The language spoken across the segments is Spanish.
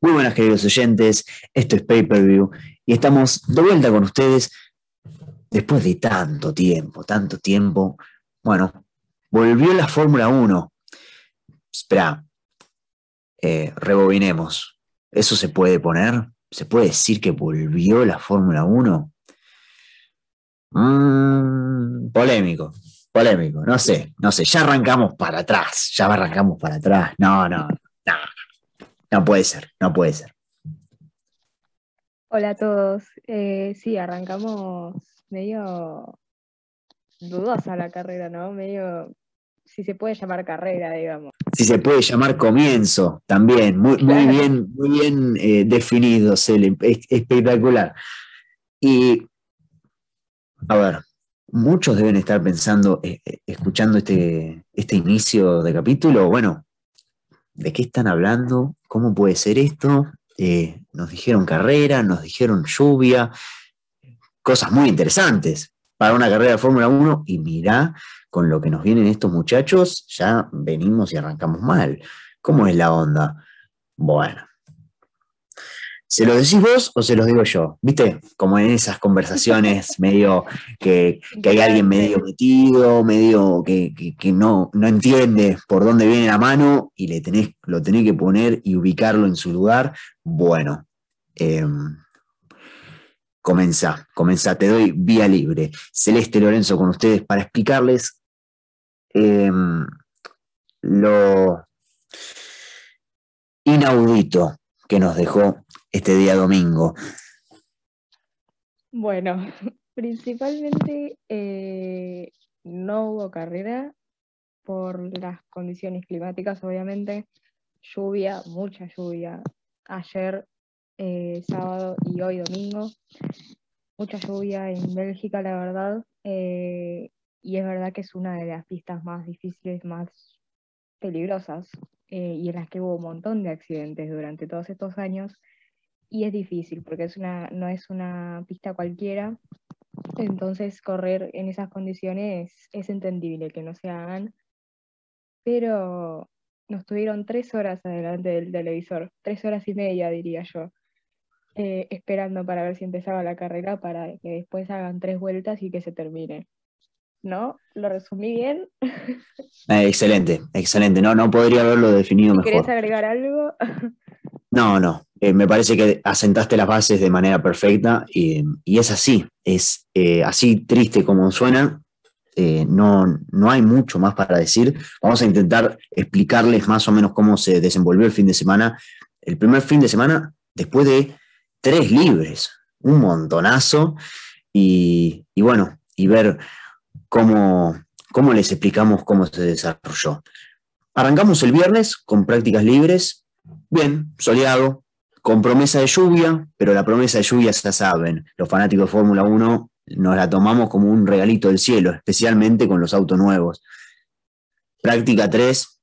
Muy buenas queridos oyentes, esto es Pay Per View y estamos de vuelta con ustedes después de tanto tiempo, tanto tiempo. Bueno, volvió la Fórmula 1. Espera, eh, rebobinemos. ¿Eso se puede poner? ¿Se puede decir que volvió la Fórmula 1? Mm, polémico, polémico, no sé, no sé, ya arrancamos para atrás, ya arrancamos para atrás. No, no, no, no puede ser, no puede ser. Hola a todos. Eh, sí, arrancamos medio dudosa la carrera, ¿no? Medio, si se puede llamar carrera, digamos. Si se puede llamar comienzo también, muy, muy bien, muy bien eh, definido, Cele, espectacular. Y, a ver, muchos deben estar pensando, eh, escuchando este, este inicio de capítulo, bueno, ¿de qué están hablando? ¿Cómo puede ser esto? Eh, nos dijeron carrera, nos dijeron lluvia, cosas muy interesantes para una carrera de Fórmula 1 y mirá con lo que nos vienen estos muchachos, ya venimos y arrancamos mal. ¿Cómo es la onda? Bueno, ¿Se lo decís vos o se los digo yo? ¿Viste? Como en esas conversaciones medio que, hay alguien medio metido, medio que, no, no entiende por dónde viene la mano y le tenés, lo tenés que poner y ubicarlo en su lugar. Bueno, eh, comenzá, comenzá, te doy vía libre. Celeste Lorenzo con ustedes para explicarles em, lo inaudito que nos dejó este día domingo? Bueno, principalmente eh, no hubo carrera por las condiciones climáticas, obviamente. Lluvia, mucha lluvia. Ayer, eh, sábado y hoy domingo. Mucha lluvia en Bélgica, la verdad. Eh, y es verdad que es una de las pistas más difíciles, más peligrosas, y en las que hubo un montón de accidentes durante todos estos años y es difícil porque es una, no es una pista cualquiera. Entonces correr en esas condiciones es entendible que no se hagan, pero nos tuvieron tres horas adelante del televisor, tres horas y media diría yo, eh, esperando para ver si empezaba la carrera para que después hagan tres vueltas y que se termine. ¿No? ¿Lo resumí bien? Eh, excelente, excelente. No, no podría haberlo definido mejor. ¿Querés agregar algo? No, no. Eh, me parece que asentaste las bases de manera perfecta y, es así. Es eh, así triste como suena. Eh, no, no hay mucho más para decir. Vamos a intentar explicarles más o menos cómo se desenvolvió el fin de semana. El primer fin de semana, después de tres libres, un montonazo. Y, y bueno, y ver cómo, cómo les explicamos cómo se desarrolló. Arrancamos el viernes con prácticas libres, Bien, soleado, con promesa de lluvia, pero la promesa de lluvia ya saben, los fanáticos de Fórmula 1 nos la tomamos como un regalito del cielo, especialmente con los autos nuevos. Práctica 3,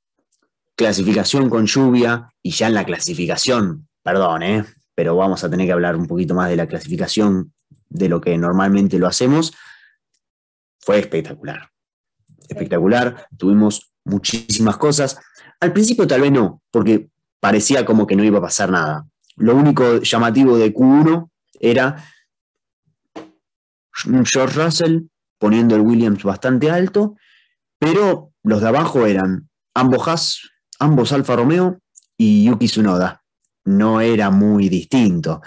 clasificación con lluvia, y ya en la clasificación, perdón, ¿eh? pero vamos a tener que hablar un poquito más de la clasificación de lo que normalmente lo hacemos, fue espectacular. Espectacular, tuvimos muchísimas cosas. Al principio tal vez no, porque parecía como que no iba a pasar nada. Lo único llamativo de Q1 era George Russell poniendo el Williams bastante alto, pero los de abajo eran ambos Haas, ambos Alfa Romeo y Yuki Tsunoda. No era muy distinto.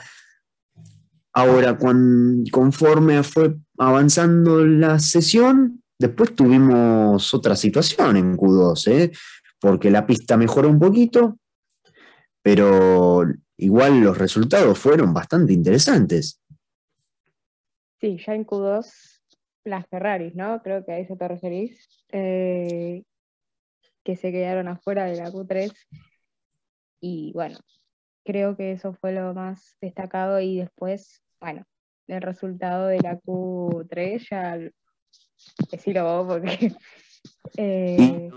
Ahora, conforme fue avanzando la sesión, después tuvimos otra situación en Q2, ¿eh? porque la pista mejoró un poquito, pero igual los resultados fueron bastante interesantes. Sí, ya en Q2 las Ferraris, ¿no? Creo que a eso te referís, eh, que se quedaron afuera de la Q3. Y bueno, creo que eso fue lo más destacado y después, bueno, el resultado de la Q3 ya decilo vos porque... Eh,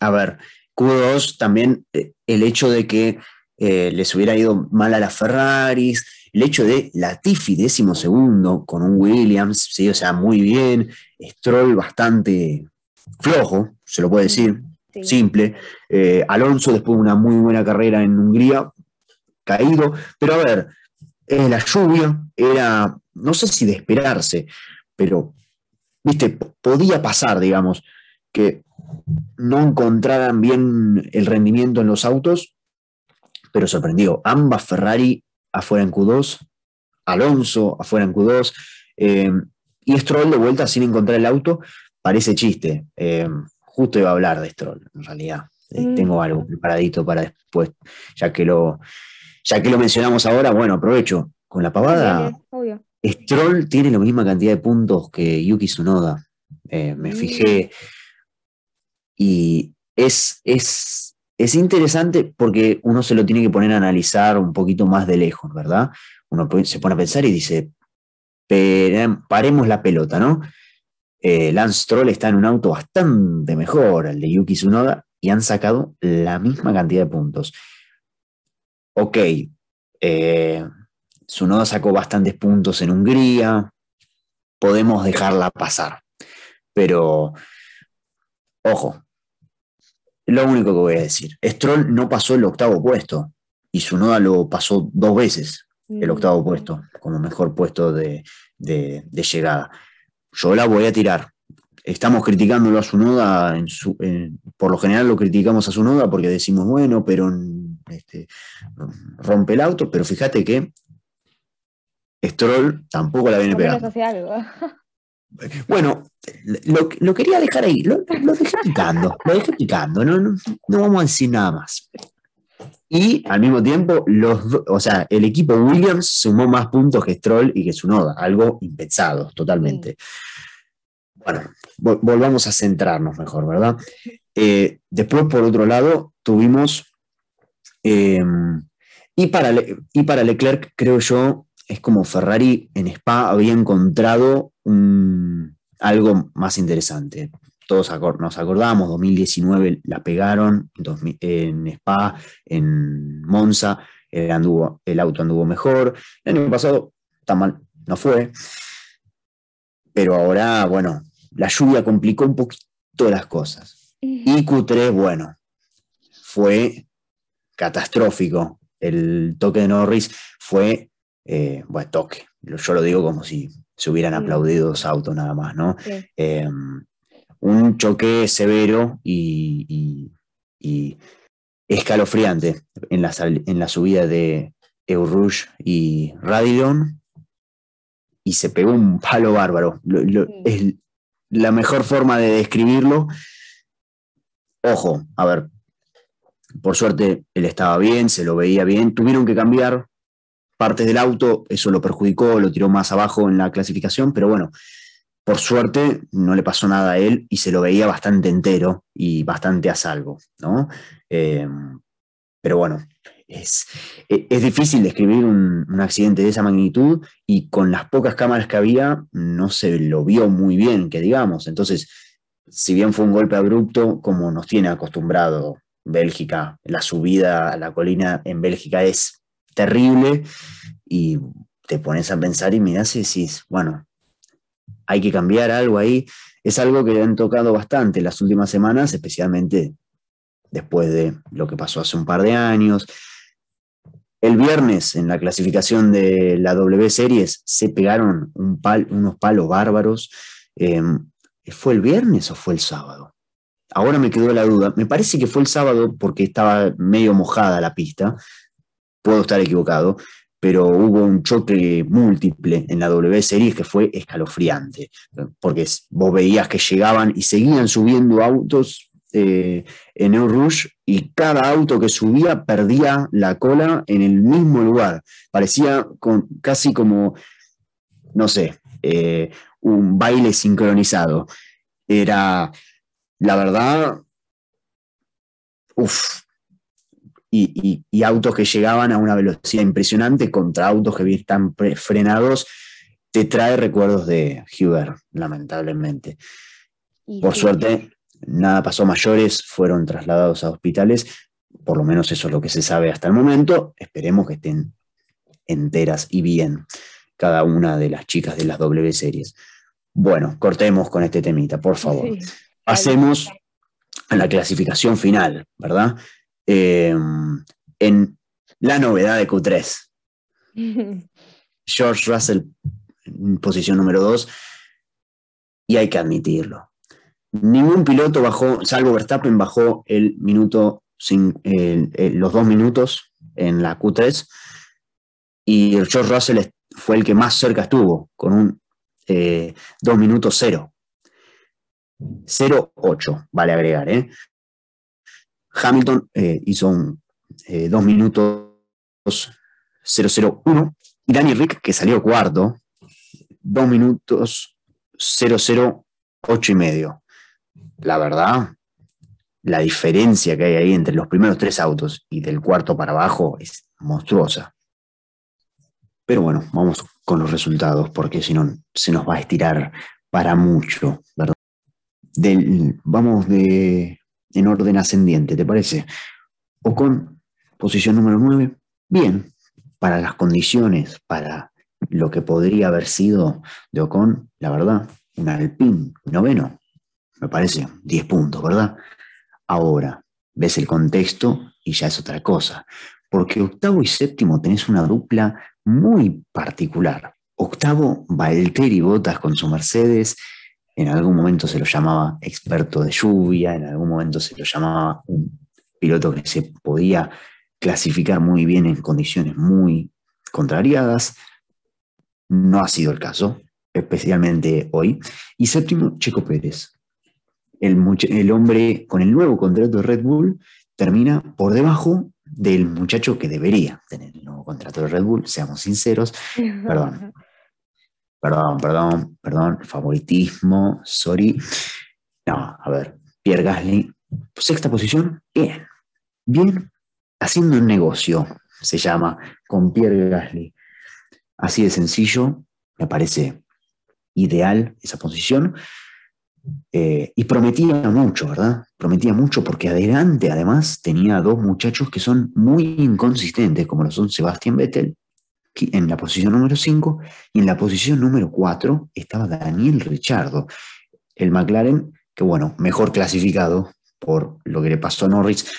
a ver, Q2 también eh, el hecho de que eh, les hubiera ido mal a las Ferraris, el hecho de Latifi décimo segundo con un Williams, ¿sí? o sea, muy bien, Stroll bastante flojo, se lo puede decir, simple, eh, Alonso después de una muy buena carrera en Hungría, caído, pero a ver, la lluvia era, no sé si de esperarse, pero, viste, podía pasar, digamos, que no encontraran bien el rendimiento en los autos, pero sorprendió. Ambas Ferrari afuera en Q2, Alonso afuera en Q2, eh, y Stroll de vuelta sin encontrar el auto, parece chiste. Eh, justo iba a hablar de Stroll, en realidad. Eh, mm. Tengo algo preparadito para después, ya que lo, ya que lo mencionamos ahora, bueno, aprovecho. Con la pavada, Stroll tiene la misma cantidad de puntos que Yuki Tsunoda. me mm. fijé. Y es, es, es interesante porque uno se lo tiene que poner a analizar un poquito más de lejos, ¿verdad? Uno se pone a pensar y dice, paremos la pelota, ¿no? Eh, Lance Stroll está en un auto bastante mejor al de Yuki Tsunoda y han sacado la misma cantidad de puntos. Ok, eh, Tsunoda sacó bastantes puntos en Hungría, podemos dejarla pasar, pero ojo, lo único que voy a decir, Stroll no pasó el octavo puesto y Tsunoda lo pasó dos veces, el octavo mm. puesto, como mejor puesto de llegada yo la voy a tirar. Estamos criticándolo a su noda, por lo general lo criticamos a su noda porque decimos, bueno, pero este, rompe el auto, pero fíjate que Stroll tampoco la viene pegando. Bueno, lo, quería dejar ahí, lo, dejé picando, lo dejé picando, no, no, vamos a decir nada más. Y al mismo tiempo, los, o sea, el equipo Williams sumó más puntos que Stroll y que su noda, algo impensado totalmente. Bueno, volvamos a centrarnos mejor, ¿verdad? Eh, después, por otro lado, tuvimos, em, y, para y para Leclerc, creo yo, es como Ferrari en Spa había encontrado algo más interesante. Todos nos acordamos, 2019 la pegaron, en Spa, en Monza, el, el auto anduvo mejor. El año pasado, tan mal, no fue. Pero ahora, bueno, la lluvia complicó un poquito las cosas. Y Q3, bueno, fue catastrófico. El toque de Norris fue, eh, bueno, toque. Yo lo digo como si se hubieran aplaudido dos autos nada más, ¿no? Em, un choque severo y, escalofriante en la, en la subida de Eurush y Radillon y se pegó un palo bárbaro. es la mejor forma de describirlo. Ojo, a ver, por suerte él estaba bien, se lo veía bien, tuvieron que cambiar partes del auto, eso lo perjudicó, lo tiró más abajo en la clasificación, pero bueno, por suerte no le pasó nada a él y se lo veía bastante entero y bastante a salvo, ¿no? Eh, pero bueno, es, es difícil describir un, un, accidente de esa magnitud y con las pocas cámaras que había no se lo vio muy bien, que digamos. Entonces, si bien fue un golpe abrupto, como nos tiene acostumbrado Bélgica, la subida a la colina en Bélgica es terrible y te pones a pensar y miras y decís, bueno, hay que cambiar algo ahí. Es algo que han tocado bastante las últimas semanas, especialmente después de lo que pasó hace un par de años, el viernes, en la clasificación de la W Series, se pegaron unos palos bárbaros. Em, ¿Fue el viernes o fue el sábado? Ahora me quedó la duda. Me parece que fue el sábado porque estaba medio mojada la pista. Puedo estar equivocado, pero hubo un choque múltiple en la W Series que fue escalofriante, porque vos veías que llegaban y seguían subiendo autos eh, en El Rouge y cada auto que subía perdía la cola en el mismo lugar. Parecía con, casi como, no sé, eh, un baile sincronizado. Era, la verdad, uff. Y, autos que llegaban a una velocidad impresionante contra autos que están frenados, te trae recuerdos de Huber, lamentablemente. Por suerte, nada pasó mayores, fueron trasladados a hospitales, por lo menos eso es lo que se sabe hasta el momento, esperemos que estén enteras y bien cada una de las chicas de las W series. Bueno, cortemos con este temita, por favor. Pasemos a la clasificación final, ¿verdad? Em, en La novedad de Q3. George Russell en posición número 2. Y hay que admitirlo. Ningún piloto bajó, salvo Verstappen, bajó el minuto, los dos minutos en la Q3. Y George Russell fue el que más cerca estuvo, con un 2 eh, minutos 0. 0-8, vale agregar. ¿eh? Hamilton eh, hizo un 2 minutos 001 y Danny Rick, que salió cuarto, 2 minutos 008 y medio. La verdad, la diferencia que hay ahí entre los primeros tres autos y del cuarto para abajo es monstruosa. Pero bueno, vamos con los resultados, porque si no se nos va a estirar para mucho, ¿verdad? vamos de, en orden ascendiente, ¿te parece? O con posición número 9, bien, para las condiciones, para lo que podría haber sido de Ocon, la verdad, un Alpine noveno, me parece, 10 puntos, ¿verdad? Ahora, ves el contexto y ya es otra cosa, porque octavo y séptimo tenés una dupla muy particular. Octavo, Valtteri Bottas con su Mercedes, en algún momento se lo llamaba experto de lluvia, en algún momento se lo llamaba un piloto que se podía clasificar muy bien en condiciones muy contrariadas. No ha sido el caso, especialmente hoy. Y séptimo, Checo Pérez. El, el hombre con el nuevo contrato de Red Bull termina por debajo del muchacho que debería tener el nuevo contrato de Red Bull, seamos sinceros. Perdón. Perdón, perdón, perdón, favoritismo, sorry. No, a ver, Pierre Gasly, sexta posición, bien, bien, haciendo un negocio, se llama, con Pierre Gasly. Así de sencillo, me parece ideal esa posición. Eh, y prometía mucho, ¿verdad? Prometía mucho porque adelante además tenía dos muchachos que son muy inconsistentes, como lo son Sebastián Vettel en la posición número 5 y en la posición número 4 estaba Daniel Richardo, el McLaren, que bueno, mejor clasificado por lo que le pasó a Norris,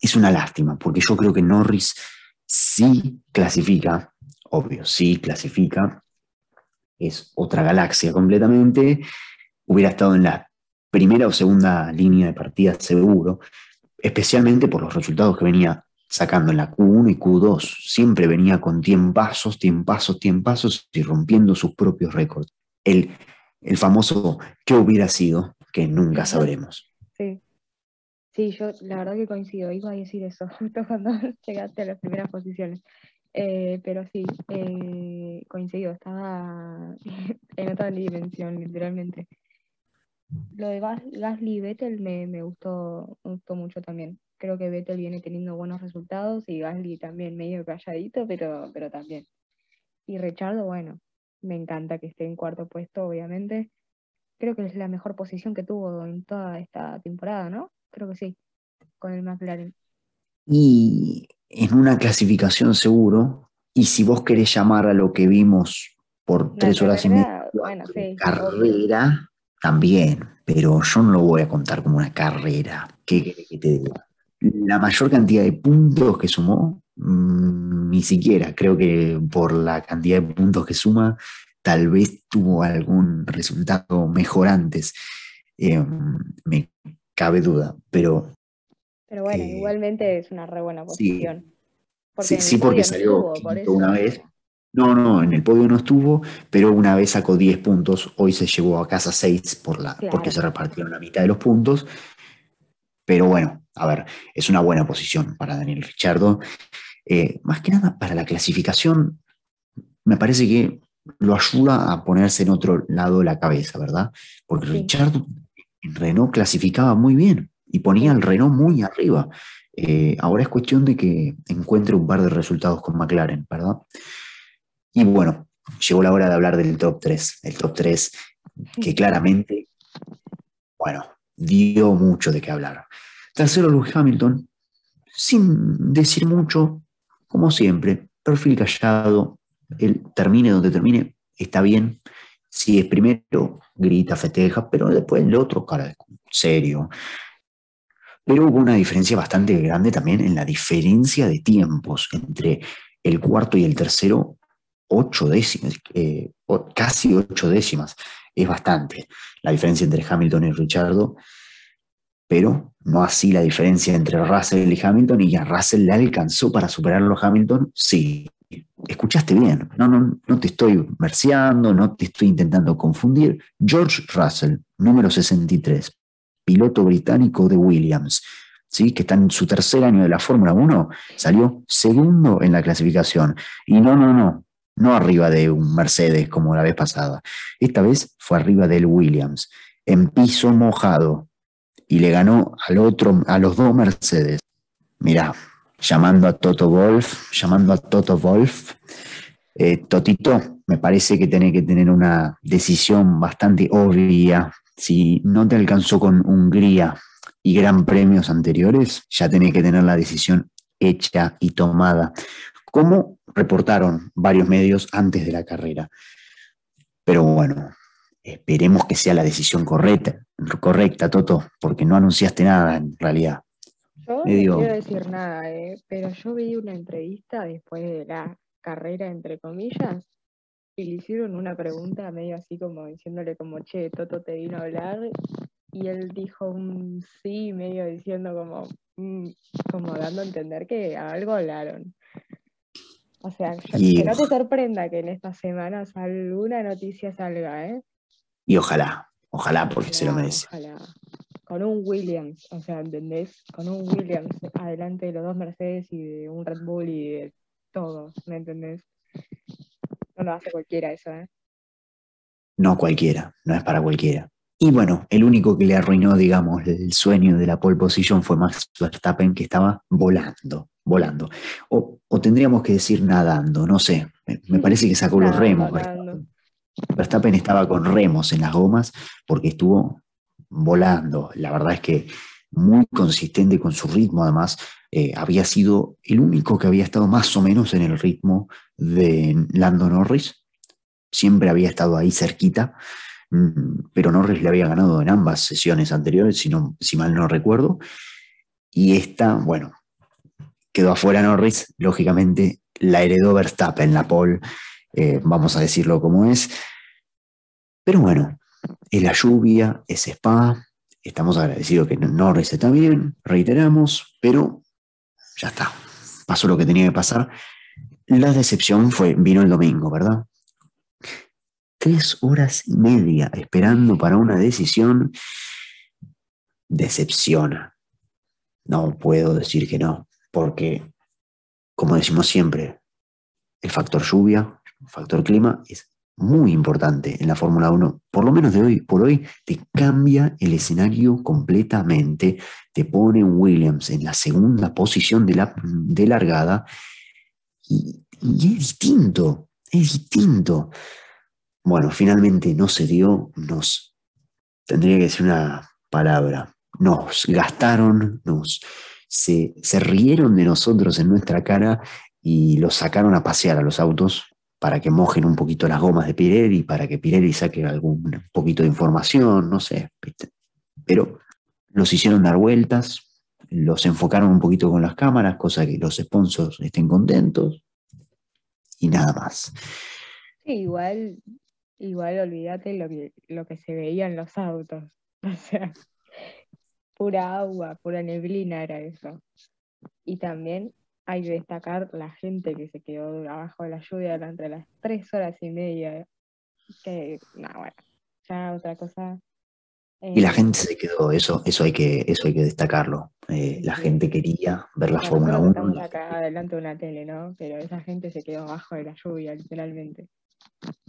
es una lástima, porque yo creo que Norris sí clasifica, obvio, sí clasifica, es otra galaxia completamente, hubiera estado en la primera o segunda línea de partida seguro, especialmente por los resultados que venía sacando en la Q1 y Q2. Siempre venía con tiempazos, tiempazos, tiempazos y rompiendo sus propios récords. El, el famoso ¿qué hubiera sido? que nunca sabremos. Sí. Sí, yo la verdad que coincido, iba a decir eso justo cuando llegaste a las primeras posiciones. Eh, pero sí, eh, coincido, estaba en otra dimensión, literalmente. Lo de Gasly y Vettel me, me, gustó, me gustó mucho también. Creo que Vettel viene teniendo buenos resultados y Gasly también medio calladito, pero, pero también. Y Richardo, bueno, me encanta que esté en cuarto puesto, obviamente. Creo que es la mejor posición que tuvo en toda esta temporada, ¿no? Creo que sí, con el McLaren. Y en una clasificación seguro, y si vos querés llamar a lo que vimos por tres horas y media, bueno, carrera, también, pero yo no lo voy a contar como una carrera. ¿Qué querés que te diga? La mayor cantidad de puntos que sumó, mm, ni siquiera, creo que por la cantidad de puntos que suma, tal vez tuvo algún resultado mejor antes. Em, me cabe duda, pero... Pero bueno, eh, igualmente es una re buena posición. Sí, sí, porque salió una vez. No, no, en el podio no estuvo, pero una vez sacó 10 puntos, hoy se llevó a casa 6 por la, porque se repartieron la mitad de los puntos. Pero bueno, a ver, es una buena posición para Daniel Richardo. Eh, más que nada para la clasificación, me parece que lo ayuda a ponerse en otro lado de la cabeza, ¿verdad? Porque Richardo en Renault clasificaba muy bien y ponía al Renault muy arriba. Eh, ahora es cuestión de que encuentre un par de resultados con McLaren, ¿verdad? Y bueno, llegó la hora de hablar del top 3. El top 3 que claramente, bueno, dio mucho de qué hablar. Tercero, Lewis Hamilton, sin decir mucho, como siempre, perfil callado, él termine donde termine, está bien. Si es primero, grita, festeja, pero después el otro, cara, serio. Pero hubo una diferencia bastante grande también en la diferencia de tiempos entre el cuarto y el tercero, ocho décimas, casi ocho décimas. Es bastante la diferencia entre Hamilton y Richardo, pero no así la diferencia entre Russell y Hamilton, y a Russell le alcanzó para superarlo a Hamilton, sí. Escuchaste bien, no, no, no te estoy merciando, no te estoy intentando confundir. George Russell, número 63, piloto británico de Williams, ¿sí? que está en su tercer año de la Fórmula 1, salió segundo en la clasificación. Y no, no, no, no arriba de un Mercedes como la vez pasada. Esta vez fue arriba del Williams, en piso mojado, y le ganó al otro, a los dos Mercedes. Mirá, llamando a Toto Wolf, llamando a Toto Wolf, eh, Totito, me parece que tiene que tener una decisión bastante obvia si no te alcanzó con Hungría y gran premios anteriores, ya tenés que tener la decisión hecha y tomada, como reportaron varios medios antes de la carrera. Pero bueno, esperemos que sea la decisión correcta, correcta, Toto, porque no anunciaste nada en realidad. Yo no quiero decir nada, eh, pero yo vi una entrevista después de la carrera, entre comillas, y le hicieron una pregunta medio así como diciéndole como, che, Toto te vino a hablar, y él dijo un sí, medio diciendo como, mm", como dando a entender que algo hablaron. O sea, que no te sorprenda que en estas semanas alguna noticia salga, ¿eh? Y ojalá, ojalá, porque se lo merece. Ojalá. Con un Williams, o sea, ¿entendés? Con un Williams adelante de los dos Mercedes y de un Red Bull y de todo, ¿me entendés? No lo hace cualquiera eso, ¿eh? No cualquiera, no es para cualquiera. Y bueno, el único que le arruinó, digamos, el sueño de la pole position fue Max Verstappen, que estaba volando, volando. O, tendríamos que decir nadando, no sé. Me, parece que sacó los remos. Verstappen. estaba con remos en las gomas porque estuvo volando. La verdad es que muy consistente con su ritmo, además, eh, había sido el único que había estado más o menos en el ritmo de Lando Norris. Siempre había estado ahí cerquita, mm, pero Norris le había ganado en ambas sesiones anteriores, si, si mal no recuerdo. Y esta, bueno, quedó afuera Norris, lógicamente la heredó Verstappen, la pole, eh, vamos a decirlo como es. Pero bueno, es la lluvia, es Spa, estamos agradecidos que Norris está bien, reiteramos, pero ya está, pasó lo que tenía que pasar. La decepción fue, vino el domingo, ¿verdad? Tres horas y media esperando para una decisión. Decepciona. No puedo decir que no, porque, como decimos siempre, el factor lluvia, factor clima es muy importante en la Fórmula 1, por lo menos de hoy por hoy, te cambia el escenario completamente, te pone Williams en la segunda posición de, la, de largada y, es distinto, es distinto. Bueno, finalmente no se dio, nos, tendría que decir una palabra, nos gastaron, nos, se, se rieron de nosotros en nuestra cara y los sacaron a pasear a los autos para que mojen un poquito las gomas de Pirelli, para que Pirelli saque algún poquito de información, no sé. Pero los hicieron dar vueltas, los enfocaron un poquito con las cámaras, cosa que los sponsors estén contentos y nada más. igual, igual olvídate lo que, lo que se veía en los autos. O sea, pura agua, pura neblina era eso. Y también hay que destacar la gente que se quedó abajo de la lluvia durante las tres horas y media. Que, no, bueno, ya otra cosa. y la eh, gente se quedó, eso, eso, hay, que, eso hay que destacarlo. Eh, la gente quería ver la Fórmula 1. Estamos acá adelante de una tele, ¿no? Pero esa gente se quedó abajo de la lluvia, literalmente.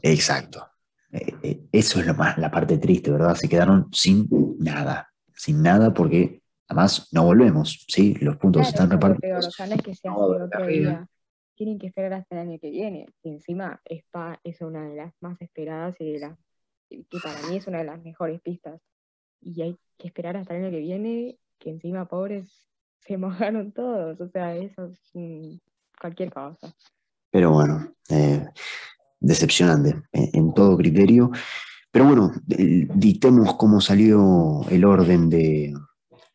Exacto. Eh, eso es lo más, la parte triste, ¿verdad? Se quedaron sin nada. Sin nada porque Además, no volvemos, ¿sí? Los puntos están repartidos. que se otro día. Tienen que esperar hasta el año que viene. Y encima, Spa es una de las más esperadas y de las que para mí es una de las mejores pistas. Y hay que esperar hasta el año que viene, que encima, pobres, se mojaron todos. O sea, eso es cualquier cosa. Pero bueno, eh, decepcionante en, todo criterio. Pero bueno, dictemos cómo salió el orden de,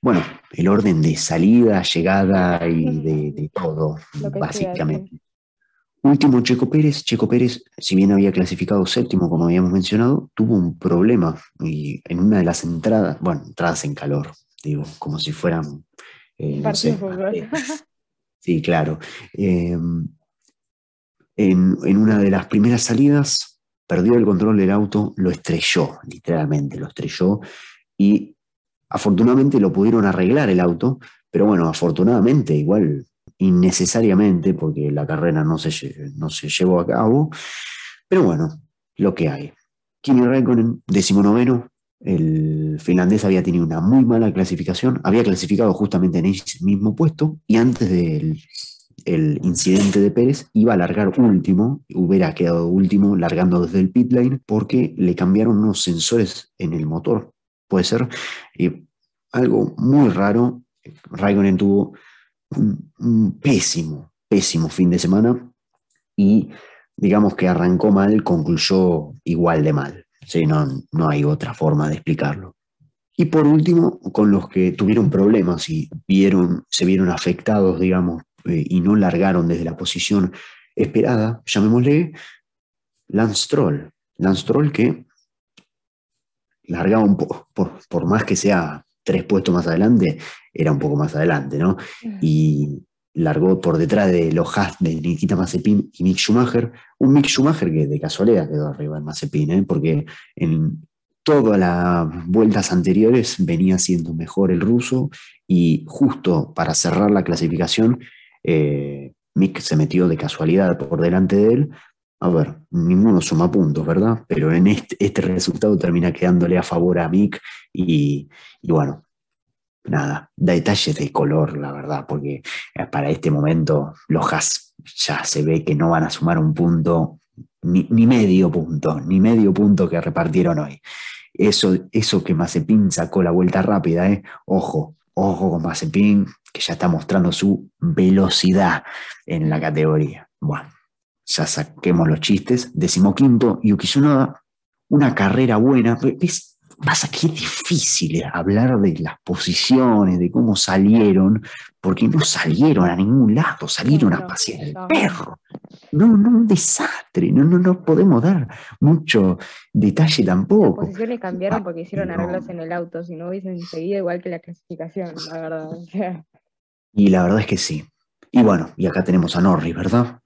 bueno, el orden de salida, llegada y de, todo, básicamente. Último, Checo Pérez. Checo Pérez, si bien había clasificado séptimo, como habíamos mencionado, tuvo un problema y en una de las entradas, bueno, entradas en calor, digo, como si fueran... Eh, sí, claro. Em, en, en una de las primeras salidas, perdió el control del auto, lo estrelló, literalmente, lo estrelló y afortunadamente lo pudieron arreglar el auto, pero bueno, afortunadamente, igual innecesariamente, porque la carrera no se, no se llevó a cabo, pero bueno, lo que hay. Kimi Räikkönen, decimonoveno, el finlandés había tenido una muy mala clasificación, había clasificado justamente en ese mismo puesto y antes del el incidente de Pérez iba a largar último, hubiera quedado último largando desde el pit lane porque le cambiaron unos sensores en el motor. Puede ser algo muy raro. Raikkonen tuvo un, pésimo, pésimo fin de semana y digamos que arrancó mal, concluyó igual de mal. ¿sí? No, no hay otra forma de explicarlo. Y por último, con los que tuvieron problemas y vieron, se vieron afectados, digamos, eh, y no largaron desde la posición esperada, llamémosle Lance Troll. Lance Troll que largaba un poco, por, más que sea tres puestos más adelante, era un poco más adelante, ¿no? Y largó por detrás de los Haas de Nikita Mazepin y Mick Schumacher, un Mick Schumacher que de casualidad quedó arriba en Mazepin, ¿eh? porque en todas las vueltas anteriores venía siendo mejor el ruso y justo para cerrar la clasificación eh, Mick se metió de casualidad por delante de él. A ver, ninguno suma puntos, ¿verdad? Pero en este, resultado termina quedándole a favor a Mick y, bueno, nada, detalles de color, la verdad, porque eh, para este momento los Haas ya se ve que no van a sumar un punto, ni, medio punto, ni medio punto que repartieron hoy. Eso, eso que Mazepin sacó la vuelta rápida, ¿eh? ojo, ojo con Mazepin, que ya está mostrando su velocidad en la categoría. Bueno, ya saquemos los chistes. Decimoquinto, Yuki Tsunoda, una carrera buena. ¿Ves? Pasa que es difícil hablar de las posiciones, de cómo salieron, porque no salieron a ningún lado, salieron a pasear el perro. No, no, un desastre, no, no, no podemos dar mucho detalle tampoco. Las posiciones cambiaron porque hicieron arreglos en el auto, si no hubiesen seguido igual que la clasificación, la verdad. Y la verdad es que sí. Y bueno, y acá tenemos a Norris, ¿verdad?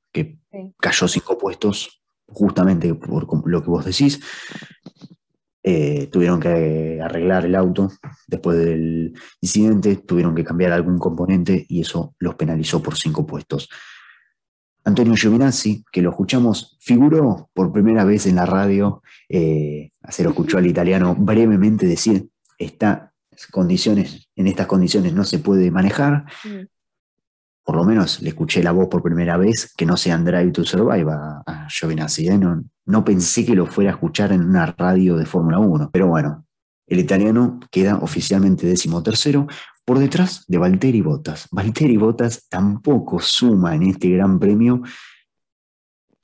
Cayó cinco puestos justamente por lo que vos decís. Eh, tuvieron que arreglar el auto después del incidente, tuvieron que cambiar algún componente y eso los penalizó por cinco puestos. Antonio Giovinazzi, que lo escuchamos, figuró por primera vez en la radio, eh, se lo escuchó al italiano brevemente decir, está condiciones, en estas condiciones no se puede manejar. Mm. Por lo menos le escuché la voz por primera vez que no sea Drive to Survive a, a Giovinazzi. ¿eh? No, no pensé que lo fuera a escuchar en una radio de Fórmula 1. Pero bueno, el italiano queda oficialmente decimotercero por detrás de Valtteri Bottas. Valtteri Bottas tampoco suma en este gran premio.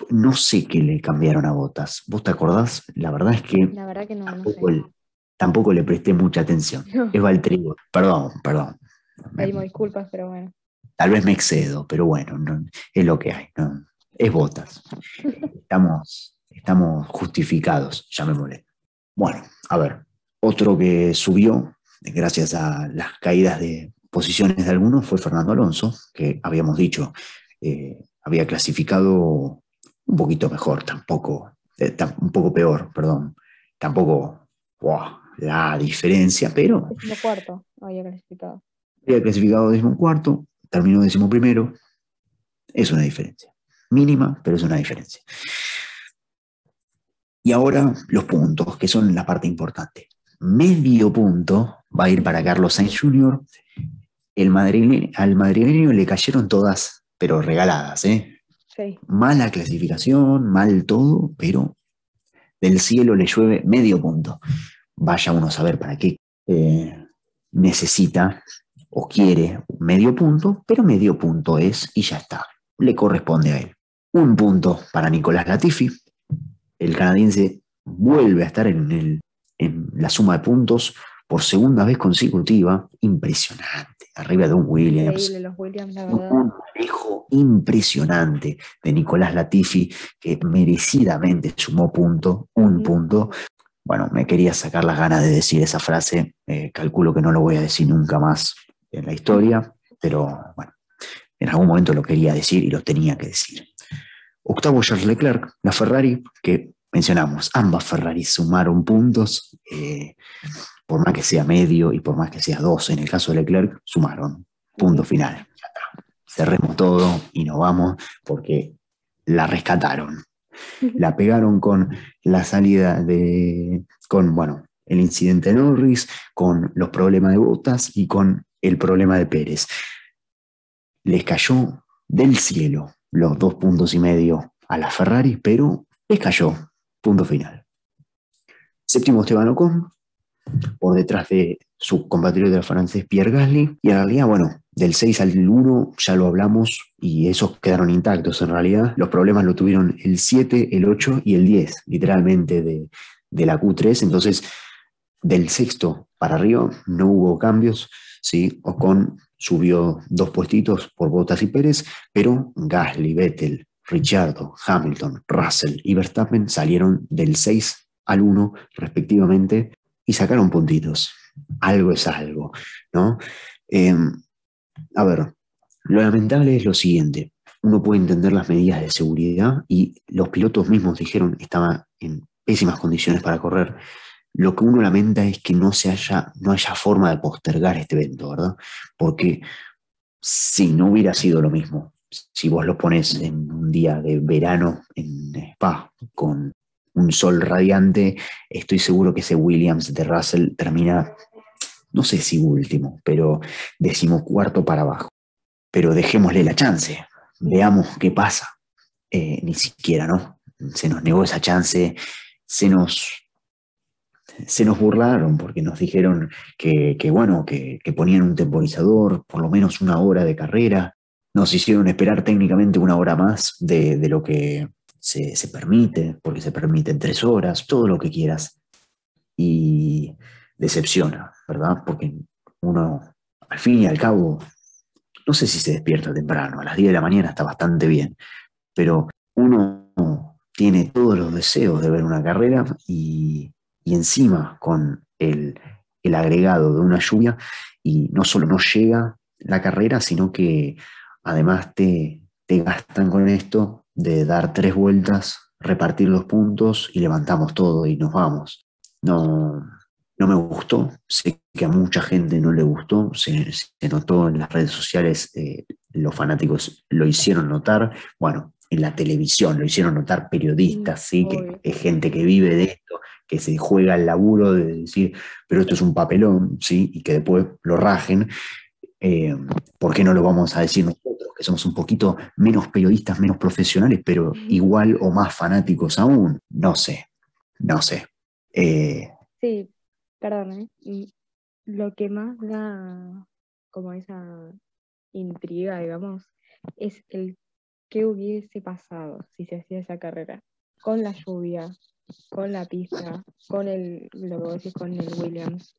No sé qué le cambiaron a Bottas. ¿Vos te acordás? La verdad es que, La verdad que no, tampoco le presté mucha atención. Es Valtteri, perdón, perdón. Pedimos disculpas, pero bueno. Tal vez me excedo, pero bueno, es lo que hay. Es botas. Estamos, estamos justificados, llamémosle. Bueno, a ver, otro que subió, gracias a las caídas de posiciones de algunos, fue Fernando Alonso, que habíamos dicho, eh, había clasificado un poquito mejor, tampoco, eh, un poco peor, perdón, tampoco, wow, la diferencia, pero... Décimo cuarto había clasificado. Había clasificado décimo cuarto, terminó décimo primero. Es una diferencia. Mínima, pero es una diferencia. Y ahora los puntos, que son la parte importante. Medio punto va a ir para Carlos Sainz Jr. El al madrileño le cayeron todas, pero regaladas, ¿eh? Sí. Mala clasificación, mal todo, pero del cielo le llueve medio punto vaya uno a saber para qué eh, necesita o quiere medio punto, pero medio punto es y ya está, le corresponde a él. Un punto para Nicolás Latifi, el canadiense vuelve a estar en, el, en la suma de puntos por segunda vez consecutiva, impresionante, arriba de un Williams. Los Williams Un manejo impresionante de Nicolás Latifi, que merecidamente sumó punto, un punto. Bueno, me quería sacar las ganas de decir esa frase, eh, calculo que no lo voy a decir nunca más en la historia, pero bueno, en algún momento lo quería decir y lo tenía que decir. Octavo Charles Leclerc, la Ferrari, que mencionamos, ambas Ferrari sumaron puntos, eh, por más que sea medio y por más que sea dos, en el caso de Leclerc, sumaron. Punto final. Cerremos todo y nos vamos porque la rescataron. La pegaron con la salida de, con, bueno, el incidente de Norris, con los problemas de botas y con el problema de Pérez. Les cayó del cielo los dos puntos y medio a la Ferrari, pero les cayó. Punto final. Séptimo Esteban Ocon, por detrás de su compatriota francés Pierre Gasly. Y en realidad, bueno, del 6 al 1 ya lo hablamos y esos quedaron intactos en realidad. Los problemas lo tuvieron el 7, el 8 y el 10, literalmente de, de la Q3. Entonces, del sexto para arriba no hubo cambios. ¿sí? Ocon subió dos puestitos por Bottas y Pérez, pero Gasly, Vettel, Richardo, Hamilton, Russell y Verstappen salieron del 6 al 1 respectivamente y sacaron puntitos. Algo es algo, ¿no? Em, a ver, lo lamentable es lo siguiente. Uno puede entender las medidas de seguridad y los pilotos mismos dijeron que estaban en pésimas condiciones para correr. Lo que uno lamenta es que no, se haya, no haya forma de postergar este evento, ¿verdad? Porque si no hubiera sido lo mismo, si vos lo pones en un día de verano en Spa con un sol radiante, estoy seguro que ese Williams de Russell termina, no sé si último, pero decimocuarto para abajo. Pero dejémosle la chance, veamos qué pasa. Eh, ni siquiera, ¿no? Se nos negó esa chance, se nos, se nos burlaron porque nos dijeron que, bueno, que, ponían un temporizador, por lo menos una hora de carrera, nos hicieron esperar técnicamente una hora más de, lo que se, permite, porque se permiten tres horas, todo lo que quieras. Y decepciona, ¿verdad? Porque uno, al fin y al cabo, no sé si se despierta temprano, a las 10 de la mañana está bastante bien, pero uno tiene todos los deseos de ver una carrera y, encima con el, el, agregado de una lluvia y no solo no llega la carrera, sino que además te, te gastan con esto de dar tres vueltas, repartir los puntos y levantamos todo y nos vamos. No, no me gustó, sé que a mucha gente no le gustó, se, notó en las redes sociales, eh, los fanáticos lo hicieron notar, bueno, en la televisión lo hicieron notar periodistas, ¿sí? que es gente que vive de esto, que se juega el laburo de decir, pero esto es un papelón, ¿sí? y que después lo rajen. Eh, ¿Por qué no lo vamos a decir nosotros, que somos un poquito menos periodistas, menos profesionales, pero igual o más fanáticos aún? No sé, no sé. Eh, sí, perdón, ¿eh? lo que más da como esa intriga, digamos, es el qué hubiese pasado si se hacía esa carrera, con la lluvia, con la pista, con el, lo que decís, con el Williams.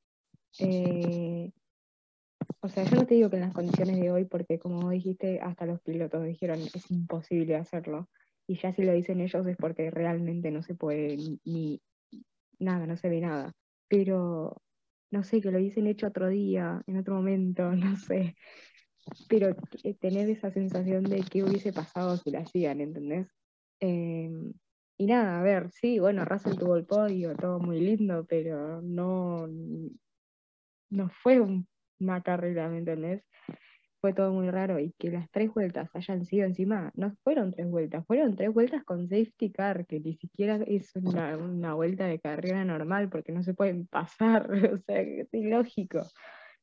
Eh, o sea, yo no te digo que en las condiciones de hoy, porque como dijiste, hasta los pilotos dijeron es imposible hacerlo. Y ya si lo dicen ellos es porque realmente no se puede ni, nada, no se ve nada. Pero no sé, que lo hubiesen hecho otro día, en otro momento, no sé. Pero tener esa sensación de qué hubiese pasado si lo hacían, ¿entendés? Em, y nada, a ver, sí, bueno, Russell tuvo el podio, todo muy lindo, pero no, no fue un una carrera, ¿me entendés? Fue todo muy raro y que las tres vueltas hayan sido encima, no fueron tres vueltas, fueron tres vueltas con safety car, que ni siquiera es una, vuelta de carrera normal porque no se pueden pasar, o sea, es ilógico,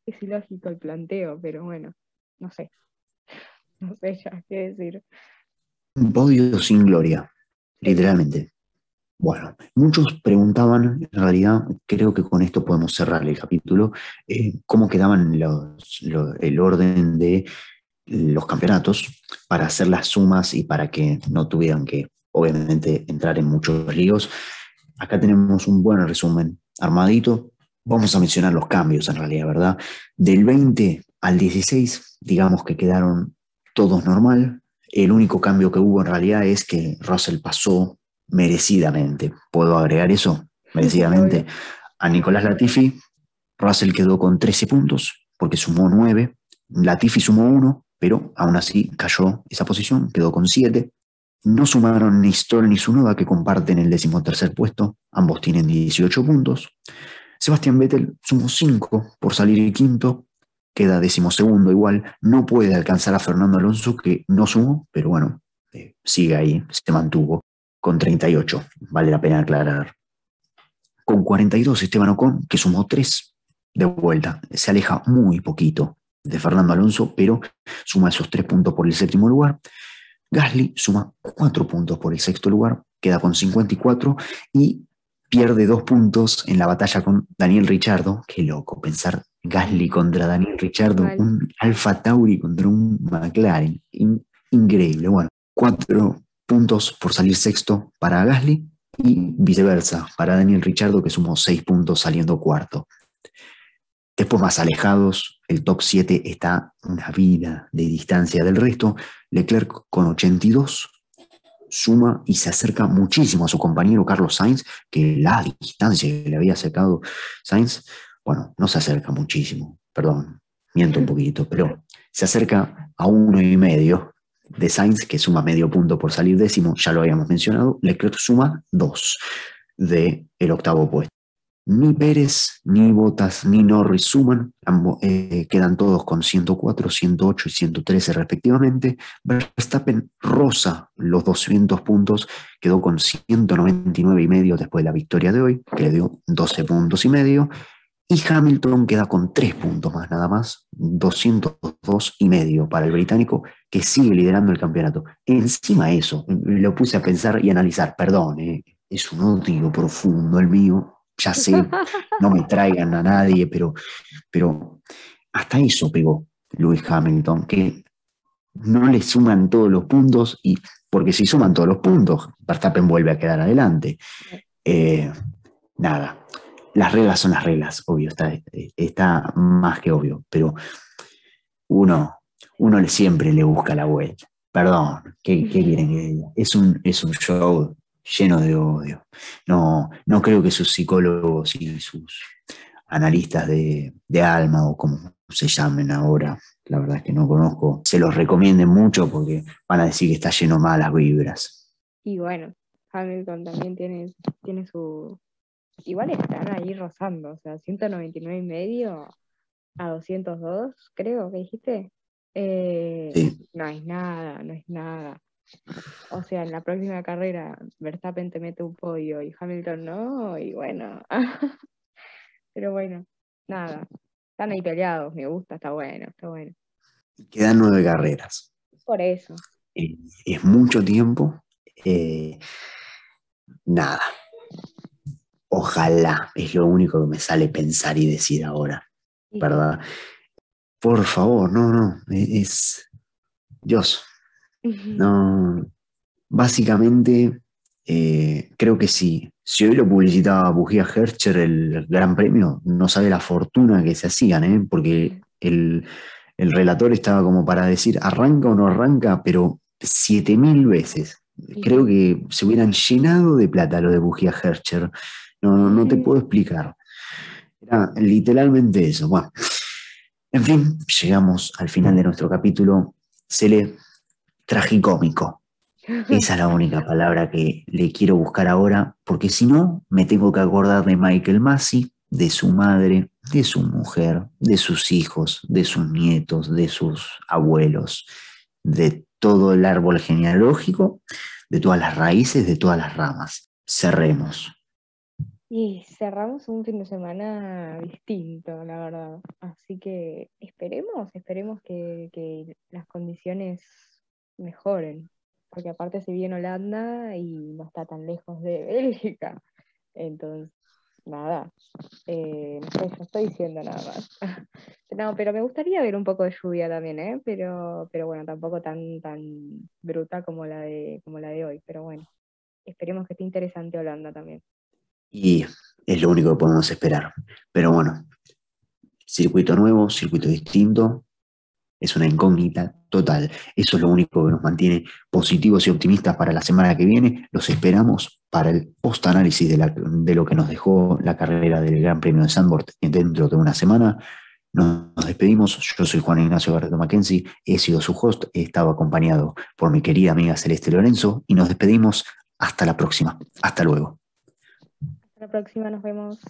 es ilógico el planteo, pero bueno, no sé, no sé ya qué decir. Un podio sin gloria, literalmente. Bueno, muchos preguntaban, en realidad creo que con esto podemos cerrar el capítulo, eh, cómo quedaban el orden de los campeonatos para hacer las sumas y para que no tuvieran que, obviamente, entrar en muchos líos. Acá tenemos un buen resumen armadito, Vamos a mencionar los cambios en realidad, ¿verdad? Del 20 al 16, digamos que quedaron todos normal. El único cambio que hubo en realidad es que Russell pasó merecidamente. ¿Puedo agregar eso? Merecidamente. A Nicolás Latifi, Russell quedó con 13 puntos porque sumó 9. Latifi sumó 1, pero aún así cayó esa posición, quedó con 7. No sumaron ni Stoll ni Sunoda, que comparten el decimotercer puesto. Ambos tienen 18 puntos. Sebastián Vettel sumó 5 por salir quinto, queda decimosegundo igual, no puede alcanzar a Fernando Alonso que no sumó, pero bueno, eh, sigue ahí, se mantuvo con 38, vale la pena aclarar. Con 42 Esteban Ocon, que sumó 3 de vuelta, se aleja muy poquito de Fernando Alonso, pero suma esos 3 puntos por el séptimo lugar. Gasly suma 4 puntos por el sexto lugar, queda con 54 y pierde dos puntos en la batalla con Daniel Richardo. Qué loco pensar Gasly contra Daniel Richardo, un Alfa Tauri contra un McLaren. increíble. Bueno, cuatro puntos por salir sexto para Gasly y viceversa para Daniel Richardo, que sumó seis puntos saliendo cuarto. Después más alejados, el top 7 está una vida de distancia del resto. Leclerc con 82, suma y se acerca muchísimo a su compañero Carlos Sainz, que la distancia que le había acercado Sainz, bueno, no se acerca muchísimo, perdón, miento un poquito, pero se acerca a uno y medio de Sainz, que suma medio punto por salir décimo, ya lo habíamos mencionado, Leclerc suma dos de el octavo puesto. Ni Pérez, ni Botas, ni Norris suman, eh, quedan todos con 104, 108 y 113 respectivamente. Verstappen rosa los 200 puntos, quedó con 199 y medio después de la victoria de hoy, que le dio 12 puntos y medio. Y Hamilton queda con 3 puntos más nada más, 202 y medio para el británico, que sigue liderando el campeonato. Encima eso, lo puse a pensar y analizar, perdón, eh, es un odio profundo el mío, ya sé, no me traigan a nadie, pero, pero hasta eso pegó Lewis Hamilton, que no le suman todos los puntos, y porque si suman todos los puntos, Verstappen vuelve a quedar adelante. Eh, nada, las reglas son las reglas, obvio, está, está más que obvio, pero uno, uno siempre le busca la vuelta. Perdón, ¿qué, quieren que diga? Es un, es un show lleno de odio. No, no creo que sus psicólogos y sus analistas de, alma o como se llamen ahora, la verdad es que no conozco, se los recomienden mucho porque van a decir que está lleno de malas vibras. Y bueno, Hamilton también tiene, tiene su... Igual están ahí rozando, o sea, 199 y medio a 202, creo que dijiste. Eh, no es nada, no es nada. O sea, en la próxima carrera Verstappen te mete un podio y Hamilton no, y bueno. Pero bueno, nada. Están ahí peleados, me gusta, está bueno, está bueno. Quedan nueve carreras. Por eso. Eh, es mucho tiempo. Eh, nada. Ojalá, es lo único que me sale pensar y decir ahora. ¿Verdad? Por favor, no, no. Es. Dios, no, básicamente, eh, creo que sí. Si hoy lo publicitaba Bujía Hercher, el Gran Premio, no sabe la fortuna que se hacían, ¿eh? porque el, relator estaba como para decir, arranca o no arranca, pero siete mil veces. Creo que se hubieran llenado de plata lo de Bujía Hercher. No, no te puedo explicar. Era literalmente eso. Bueno, en fin, llegamos al final de nuestro capítulo. Se le tragicómico. Esa es la única palabra que le quiero buscar ahora, porque si no, me tengo que acordar de Michael Massey, de su madre, de su mujer, de sus hijos, de sus nietos, de sus abuelos, de todo el árbol genealógico, de todas las raíces, de todas las ramas. Cerremos. Y cerramos un fin de semana distinto, la verdad. Así que esperemos, esperemos que, que las condiciones mejoren, porque aparte se viene Holanda y no está tan lejos de Bélgica. Entonces, nada, eh, no sé, yo estoy diciendo nada más. no, pero me gustaría ver un poco de lluvia también, ¿eh? Pero, pero bueno, tampoco tan, tan bruta como la, de, como la de hoy, pero bueno, esperemos que esté interesante Holanda también. Y es lo único que podemos esperar. Pero bueno, circuito nuevo, circuito distinto, es una incógnita total. Eso es lo único que nos mantiene positivos y optimistas para la semana que viene. Los esperamos para el post-análisis de, lo que nos dejó la carrera del Gran Premio de Sandboard dentro de una semana. Nos despedimos. Yo soy Juan Ignacio Barreto Mackenzie, he sido su host, he estado acompañado por mi querida amiga Celeste Lorenzo y nos despedimos hasta la próxima. Hasta luego. Hasta la próxima, nos vemos.